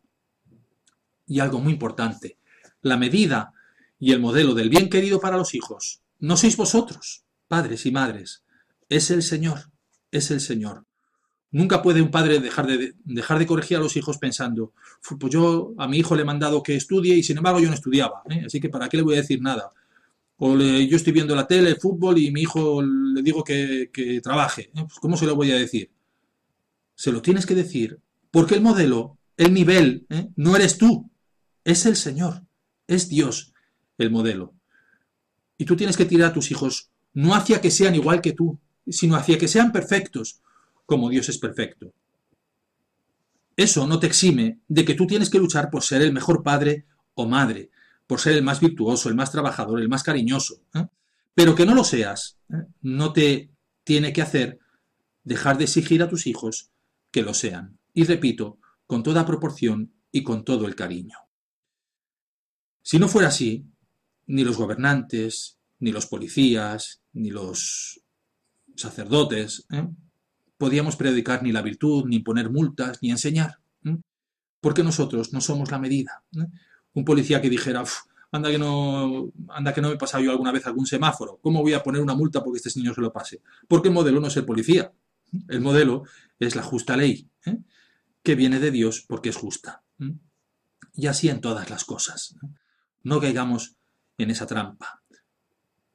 Y algo muy importante, la medida y el modelo del bien querido para los hijos no sois vosotros, padres y madres, es el Señor, es el Señor. Nunca puede un padre dejar de, dejar de corregir a los hijos pensando, pues yo a mi hijo le he mandado que estudie y sin embargo yo no estudiaba, ¿eh? así que ¿para qué le voy a decir nada? O yo estoy viendo la tele, el fútbol y mi hijo le digo que, trabaje. ¿eh? Pues ¿Cómo se lo voy a decir? Se lo tienes que decir porque el modelo, el nivel, ¿eh? no eres tú, es el Señor, es Dios el modelo. Y tú tienes que tirar a tus hijos no hacia que sean igual que tú, sino hacia que sean perfectos, como Dios es perfecto. Eso no te exime de que tú tienes que luchar por ser el mejor padre o madre, por ser el más virtuoso, el más trabajador, el más cariñoso. ¿eh? Pero que no lo seas, ¿eh? no te tiene que hacer dejar de exigir a tus hijos que lo sean. Y repito, con toda proporción y con todo el cariño. Si no fuera así, ni los gobernantes, ni los policías, ni los sacerdotes, ¿eh? Podíamos predicar ni la virtud, ni poner multas, ni enseñar. ¿eh? Porque nosotros no somos la medida. ¿eh? Un policía que dijera, anda que no, anda que no me he pasado yo alguna vez algún semáforo. ¿Cómo voy a poner una multa porque este niño se lo pase? Porque el modelo no es el policía. El modelo es la justa ley, que viene de Dios porque es justa. Y así en todas las cosas. No caigamos en esa trampa.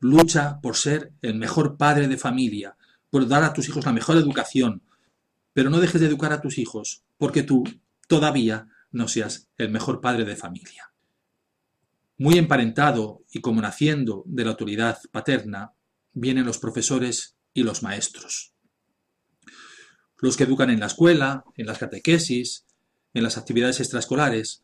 Lucha por ser el mejor padre de familia, por dar a tus hijos la mejor educación, pero no dejes de educar a tus hijos porque tú todavía no seas el mejor padre de familia. Muy emparentado y como naciendo de la autoridad paterna, vienen los profesores y los maestros. Los que educan en la escuela, en las catequesis, en las actividades extraescolares,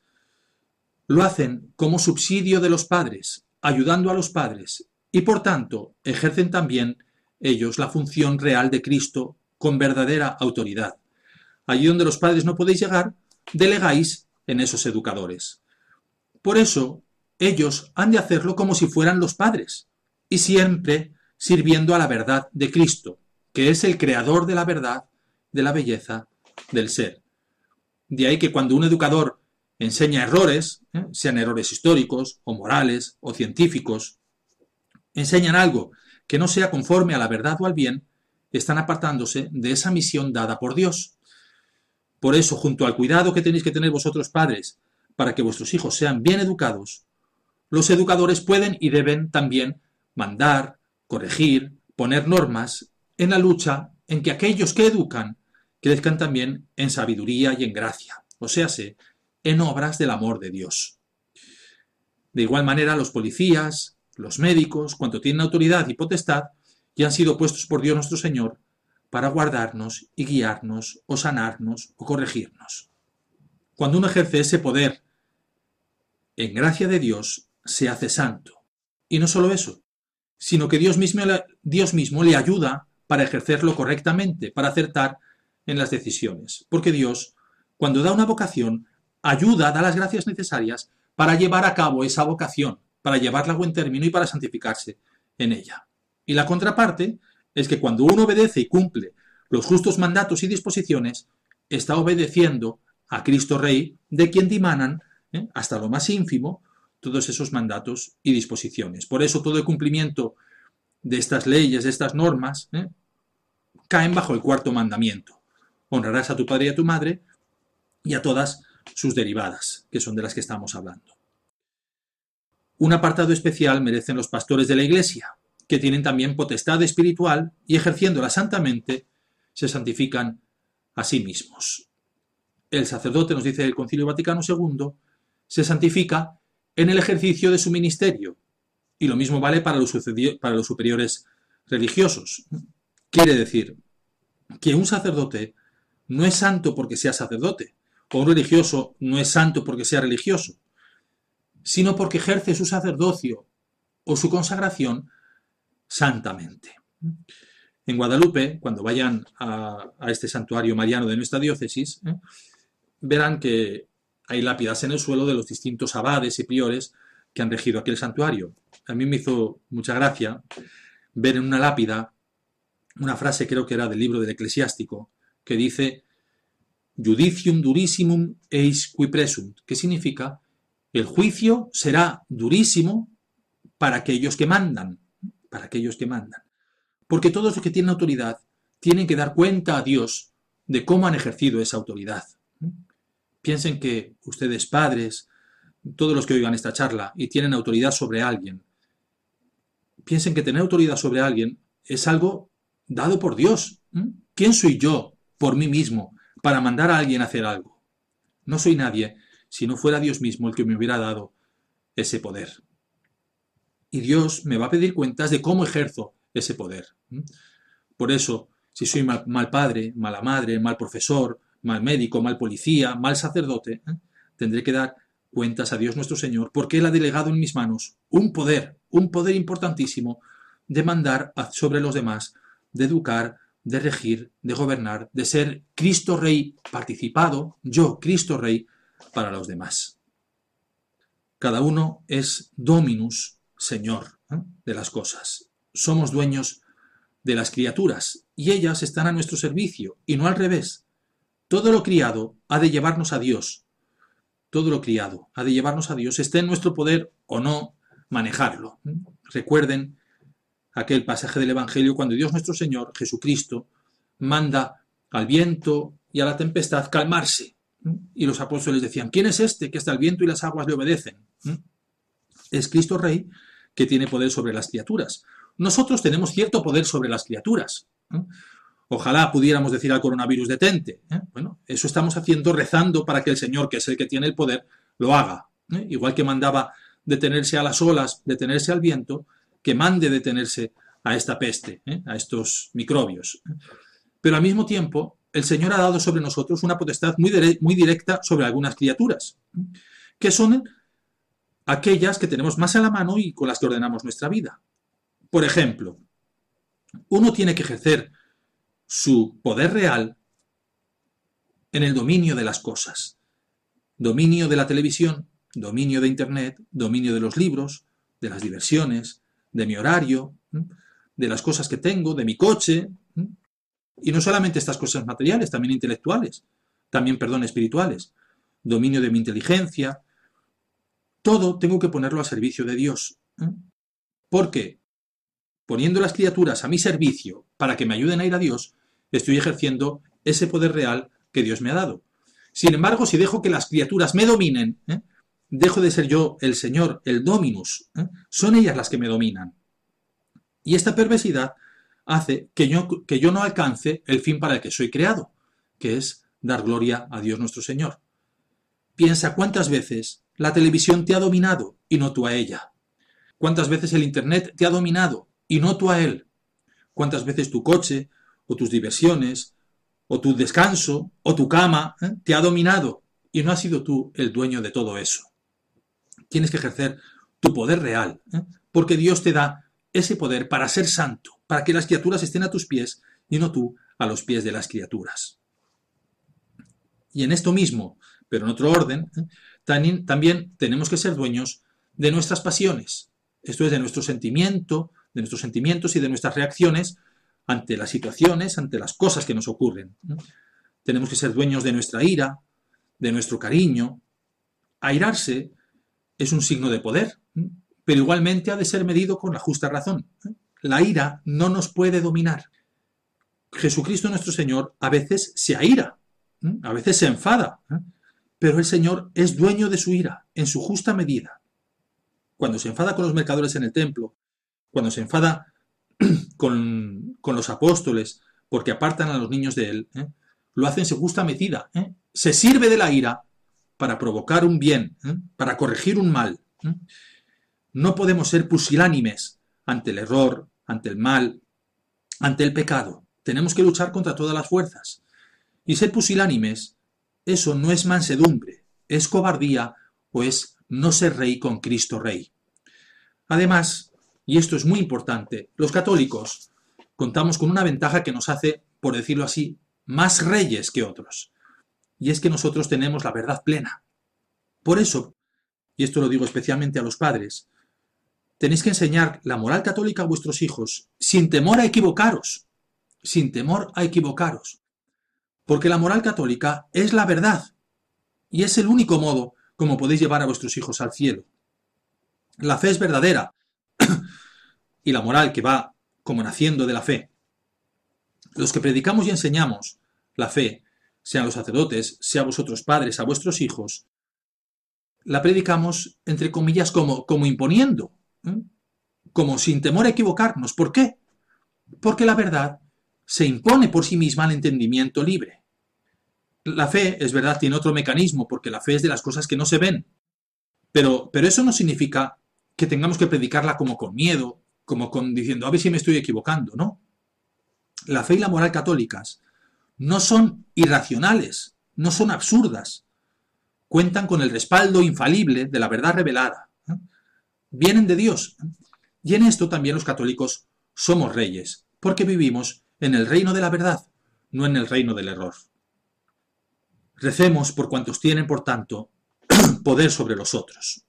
lo hacen como subsidio de los padres, ayudando a los padres y por tanto ejercen también ellos la función real de Cristo con verdadera autoridad. Allí donde los padres no podéis llegar, delegáis en esos educadores. Por eso, ellos han de hacerlo como si fueran los padres, y siempre sirviendo a la verdad de Cristo, que es el creador de la verdad, de la belleza, del ser. De ahí que cuando un educador enseña errores, ¿eh? sean errores históricos, o morales, o científicos, enseñan algo que no sea conforme a la verdad o al bien, están apartándose de esa misión dada por Dios. Por eso, junto al cuidado que tenéis que tener vosotros padres para que vuestros hijos sean bien educados, los educadores pueden y deben también mandar, corregir, poner normas en la lucha en que aquellos que educan crezcan también en sabiduría y en gracia, o sea, en obras del amor de Dios. De igual manera, los policías, los médicos, cuanto tienen autoridad y potestad, ya han sido puestos por Dios nuestro Señor para guardarnos y guiarnos o sanarnos o corregirnos. Cuando uno ejerce ese poder en gracia de Dios, se hace santo. Y no solo eso, sino que Dios mismo, Dios mismo le ayuda para ejercerlo correctamente, para acertar en las decisiones. Porque Dios, cuando da una vocación, ayuda, da las gracias necesarias para llevar a cabo esa vocación para llevarla a buen término y para santificarse en ella. Y la contraparte es que cuando uno obedece y cumple los justos mandatos y disposiciones, está obedeciendo a Cristo Rey, de quien dimanan, ¿eh? hasta lo más ínfimo, todos esos mandatos y disposiciones. Por eso todo el cumplimiento de estas leyes, de estas normas, ¿eh? caen bajo el cuarto mandamiento. Honrarás a tu padre y a tu madre y a todas sus derivadas, que son de las que estamos hablando. Un apartado especial merecen los pastores de la Iglesia, que tienen también potestad espiritual y ejerciéndola santamente, se santifican a sí mismos. El sacerdote, nos dice el Concilio Vaticano II, se santifica en el ejercicio de su ministerio, y lo mismo vale para los, para los superiores religiosos. Quiere decir que un sacerdote no es santo porque sea sacerdote, o un religioso no es santo porque sea religioso, sino porque ejerce su sacerdocio o su consagración santamente. En Guadalupe, cuando vayan a, este santuario mariano de nuestra diócesis, ¿eh? verán que hay lápidas en el suelo de los distintos abades y priores que han regido aquel santuario. A mí me hizo mucha gracia ver en una lápida una frase, creo que era del libro del eclesiástico, que dice judicium durissimum eis qui presunt, que significa el juicio será durísimo para aquellos que mandan, para aquellos que mandan. Porque todos los que tienen autoridad tienen que dar cuenta a Dios de cómo han ejercido esa autoridad. Piensen que ustedes padres, todos los que oigan esta charla y tienen autoridad sobre alguien, piensen que tener autoridad sobre alguien es algo dado por Dios. ¿Quién soy yo por mí mismo para mandar a alguien a hacer algo? No soy nadie si no fuera Dios mismo el que me hubiera dado ese poder. Y Dios me va a pedir cuentas de cómo ejerzo ese poder. Por eso, si soy mal, padre, mala madre, mal profesor, mal médico, mal policía, mal sacerdote, tendré que dar cuentas a Dios nuestro Señor, porque Él ha delegado en mis manos un poder, un poder importantísimo de mandar sobre los demás, de educar, de regir, de gobernar, de ser Cristo Rey participado, yo, Cristo Rey, para los demás. Cada uno es dominus, Señor, ¿eh? de las cosas. Somos dueños de las criaturas y ellas están a nuestro servicio y no al revés. Todo lo criado ha de llevarnos a Dios. Todo lo criado ha de llevarnos a Dios, esté en nuestro poder o no manejarlo. Recuerden aquel pasaje del Evangelio cuando Dios nuestro Señor, Jesucristo, manda al viento y a la tempestad calmarse. Y los apóstoles decían, ¿quién es este que hasta el viento y las aguas le obedecen? Es Cristo Rey que tiene poder sobre las criaturas. Nosotros tenemos cierto poder sobre las criaturas. Ojalá pudiéramos decir al coronavirus detente. ¿eh? Bueno, eso estamos haciendo rezando para que el Señor, que es el que tiene el poder, lo haga. ¿eh? Igual que mandaba detenerse a las olas, detenerse al viento, que mande detenerse a esta peste, ¿eh? a estos microbios. Pero al mismo tiempo, el Señor ha dado sobre nosotros una potestad muy, directa sobre algunas criaturas, que son aquellas que tenemos más a la mano y con las que ordenamos nuestra vida. Por ejemplo, uno tiene que ejercer su poder real en el dominio de las cosas. Dominio de la televisión, dominio de Internet, dominio de los libros, de las diversiones, de mi horario, de las cosas que tengo, de mi coche, y no solamente estas cosas materiales, también intelectuales, también, perdón, espirituales. Dominio de mi inteligencia. Todo tengo que ponerlo a servicio de Dios. ¿eh? Porque poniendo las criaturas a mi servicio para que me ayuden a ir a Dios, estoy ejerciendo ese poder real que Dios me ha dado. Sin embargo, si dejo que las criaturas me dominen, ¿eh? dejo de ser yo el Señor, el Dominus, ¿eh? son ellas las que me dominan. Y esta perversidad hace que yo, que yo no alcance el fin para el que soy creado, que es dar gloria a Dios nuestro Señor. Piensa cuántas veces la televisión te ha dominado y no tú a ella. Cuántas veces el Internet te ha dominado y no tú a él. Cuántas veces tu coche, o tus diversiones, o tu descanso, o tu cama, ¿eh? te ha dominado y no has sido tú el dueño de todo eso. Tienes que ejercer tu poder real, ¿eh? porque Dios te da ese poder para ser santo, para que las criaturas estén a tus pies y no tú a los pies de las criaturas. Y en esto mismo, pero en otro orden, ¿eh? también, también tenemos que ser dueños de nuestras pasiones, esto es de nuestro sentimiento, de nuestros sentimientos y de nuestras reacciones ante las situaciones, ante las cosas que nos ocurren. Tenemos que ser dueños de nuestra ira, de nuestro cariño. Airarse es un signo de poder, pero igualmente ha de ser medido con la justa razón. La ira no nos puede dominar. Jesucristo nuestro Señor a veces se aira, a veces se enfada, pero el Señor es dueño de su ira en su justa medida. Cuando se enfada con los mercadores en el templo, cuando se enfada con, los apóstoles porque apartan a los niños de él, ¿eh? lo hace en su justa medida. ¿eh? Se sirve de la ira para provocar un bien, ¿eh? para corregir un mal. No podemos ser pusilánimes ante el error, ante el mal, ante el pecado. Tenemos que luchar contra todas las fuerzas. Y ser pusilánimes, eso no es mansedumbre, es cobardía o es no ser rey con Cristo Rey. Además, y esto es muy importante, los católicos contamos con una ventaja que nos hace, por decirlo así, más reyes que otros. Y es que nosotros tenemos la verdad plena. Por eso, y esto lo digo especialmente a los padres, tenéis que enseñar la moral católica a vuestros hijos sin temor a equivocaros, sin temor a equivocaros. Porque la moral católica es la verdad y es el único modo como podéis llevar a vuestros hijos al cielo. La fe es verdadera y la moral que va como naciendo de la fe. Los que predicamos y enseñamos la fe, sean los sacerdotes, sea vosotros padres, a vuestros hijos, la predicamos, entre comillas, como, como imponiendo. Como sin temor a equivocarnos. ¿Por qué? Porque la verdad se impone por sí misma al entendimiento libre. La fe, es verdad, tiene otro mecanismo, porque la fe es de las cosas que no se ven. Pero, pero eso no significa que tengamos que predicarla como con miedo, como con diciendo, a ver si me estoy equivocando, ¿no? La fe y la moral católicas no son irracionales, no son absurdas, cuentan con el respaldo infalible de la verdad revelada. Vienen de Dios. Y en esto también los católicos somos reyes, porque vivimos en el reino de la verdad, no en el reino del error. Recemos por cuantos tienen, por tanto, poder sobre los otros.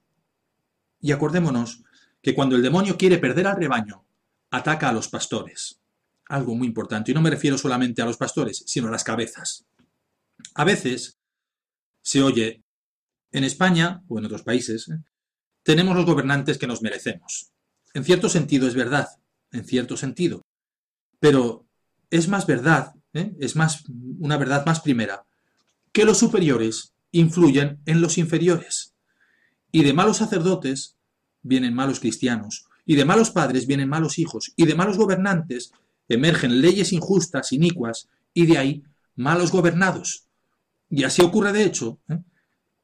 Y acordémonos que cuando el demonio quiere perder al rebaño, ataca a los pastores. Algo muy importante, y no me refiero solamente a los pastores, sino a las cabezas. A veces se oye, en España o en otros países, ¿eh? Tenemos los gobernantes que nos merecemos. En cierto sentido es verdad, en cierto sentido. Pero es más verdad, ¿eh? es más una verdad más primera, que los superiores influyen en los inferiores. Y de malos sacerdotes vienen malos cristianos, y de malos padres vienen malos hijos, y de malos gobernantes emergen leyes injustas, inicuas, y de ahí malos gobernados. Y así ocurre de hecho, ¿eh?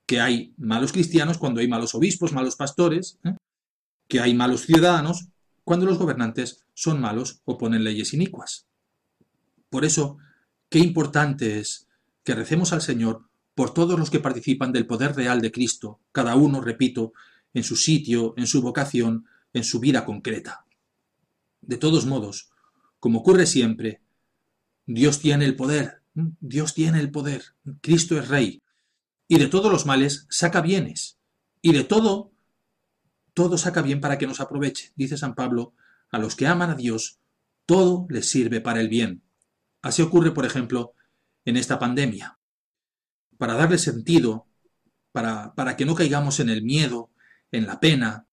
Que hay malos cristianos cuando hay malos obispos, malos pastores, ¿eh? que hay malos ciudadanos cuando los gobernantes son malos o ponen leyes inicuas. Por eso, qué importante es que recemos al Señor por todos los que participan del poder real de Cristo, cada uno, repito, en su sitio, en su vocación, en su vida concreta. De todos modos, como ocurre siempre, Dios tiene el poder, Dios tiene el poder, Cristo es Rey, y de todos los males saca bienes, y de todo, todo saca bien para que nos aproveche, dice San Pablo, a los que aman a Dios, todo les sirve para el bien. Así ocurre, por ejemplo, en esta pandemia. Para darle sentido, para, para que no caigamos en el miedo, en la pena,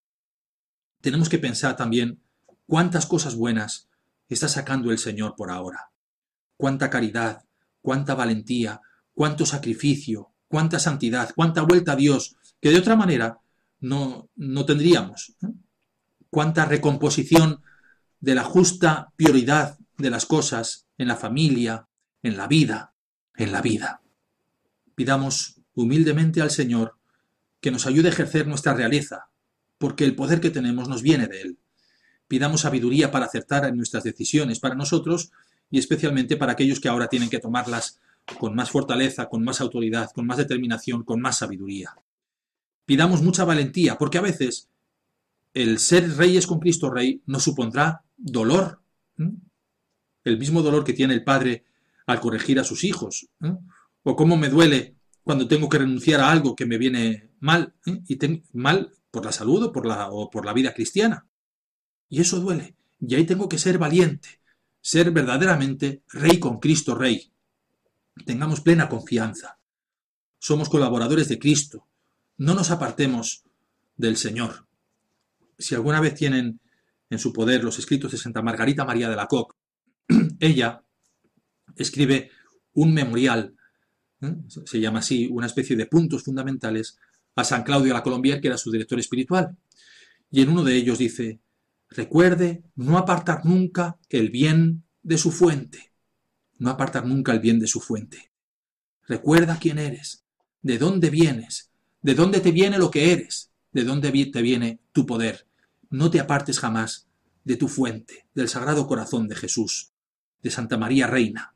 tenemos que pensar también cuántas cosas buenas está sacando el Señor por ahora. Cuánta caridad, cuánta valentía, cuánto sacrificio, cuánta santidad, cuánta vuelta a Dios, que de otra manera no, no tendríamos. Cuánta recomposición de la justa prioridad de las cosas en la familia, en la vida, en la vida. Pidamos humildemente al Señor que nos ayude a ejercer nuestra realeza, porque el poder que tenemos nos viene de Él. Pidamos sabiduría para acertar en nuestras decisiones para nosotros y especialmente para aquellos que ahora tienen que tomarlas con más fortaleza, con más autoridad, con más determinación, con más sabiduría. Pidamos mucha valentía, porque a veces el ser reyes con Cristo Rey nos supondrá dolor. El mismo dolor que tiene el padre al corregir a sus hijos. O cómo me duele cuando tengo que renunciar a algo que me viene mal, y mal por la salud o por la, o por la vida cristiana. Y eso duele. Y ahí tengo que ser valiente, ser verdaderamente rey con Cristo Rey. Tengamos plena confianza. Somos colaboradores de Cristo. No nos apartemos del Señor. Si alguna vez tienen en su poder los escritos de Santa Margarita María de la Coque, ella escribe un memorial, ¿eh? se llama así, una especie de puntos fundamentales a San Claudio la Colombier, que era su director espiritual. Y en uno de ellos dice, recuerde no apartar nunca el bien de su fuente, no apartar nunca el bien de su fuente. Recuerda quién eres, de dónde vienes, de dónde te viene lo que eres, de dónde te viene tu poder. No te apartes jamás de tu fuente, del Sagrado Corazón de Jesús, de Santa María Reina.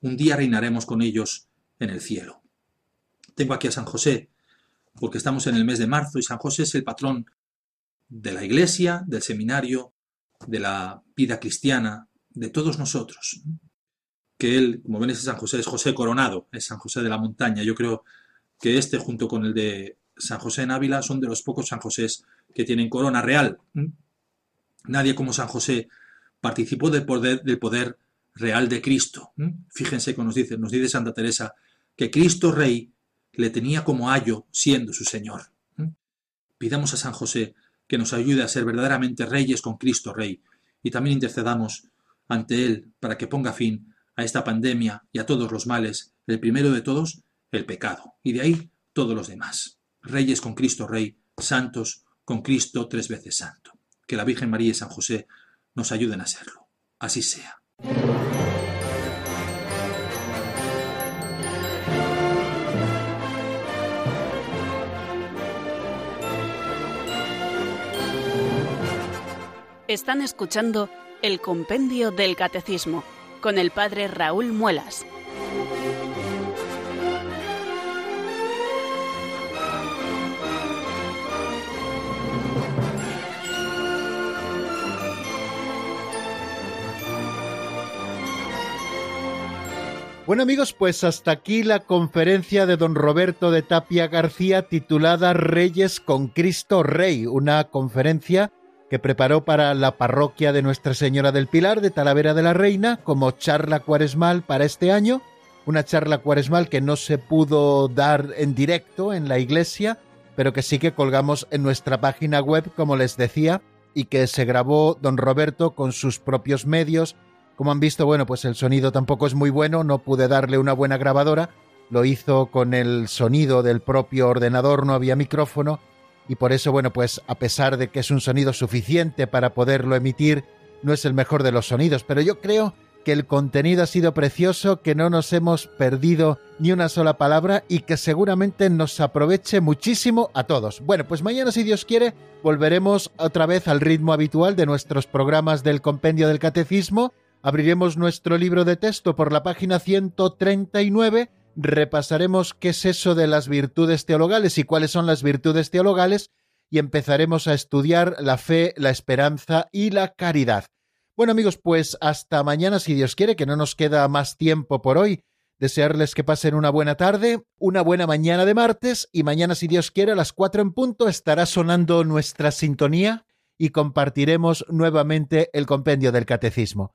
Un día reinaremos con ellos en el cielo. Tengo aquí a San José, porque estamos en el mes de marzo y San José es el patrón de la iglesia, del seminario, de la vida cristiana, de todos nosotros. Que él, como ven, ese San José es José Coronado, es San José de la Montaña. Yo creo que este, junto con el de San José en Ávila, son de los pocos San Josés que tienen corona real. Nadie como San José participó del poder, del poder real de Cristo. Fíjense que nos dice, nos dice Santa Teresa, que Cristo Rey le tenía como ayo siendo su Señor. Pidamos a San José que nos ayude a ser verdaderamente reyes con Cristo Rey y también intercedamos ante Él para que ponga fin a esta pandemia y a todos los males, el primero de todos, el pecado, y de ahí todos los demás. Reyes con Cristo Rey, santos con Cristo tres veces santo. Que la Virgen María y San José nos ayuden a serlo. Así sea. Están escuchando el Compendio del Catecismo con el Padre Raúl Muelas. Bueno amigos, pues hasta aquí la conferencia de don Roberto de Tapia García titulada Reyes con Cristo Rey, una conferencia que preparó para la parroquia de Nuestra Señora del Pilar de Talavera de la Reina como charla cuaresmal para este año, una charla cuaresmal que no se pudo dar en directo en la iglesia, pero que sí que colgamos en nuestra página web, como les decía, y que se grabó don Roberto con sus propios medios, como han visto, bueno, pues el sonido tampoco es muy bueno, no pude darle una buena grabadora, lo hizo con el sonido del propio ordenador, no había micrófono, y por eso, bueno, pues a pesar de que es un sonido suficiente para poderlo emitir, no es el mejor de los sonidos, pero yo creo que el contenido ha sido precioso, que no nos hemos perdido ni una sola palabra y que seguramente nos aproveche muchísimo a todos. Bueno, pues mañana, si Dios quiere, volveremos otra vez al ritmo habitual de nuestros programas del Compendio del Catecismo Abriremos nuestro libro de texto por la página 139, repasaremos qué es eso de las virtudes teologales y cuáles son las virtudes teologales y empezaremos a estudiar la fe, la esperanza y la caridad. Bueno amigos, pues hasta mañana si Dios quiere, que no nos queda más tiempo por hoy. Desearles que pasen una buena tarde, una buena mañana de martes y mañana si Dios quiere a las cuatro en punto estará sonando nuestra sintonía y compartiremos nuevamente el compendio del catecismo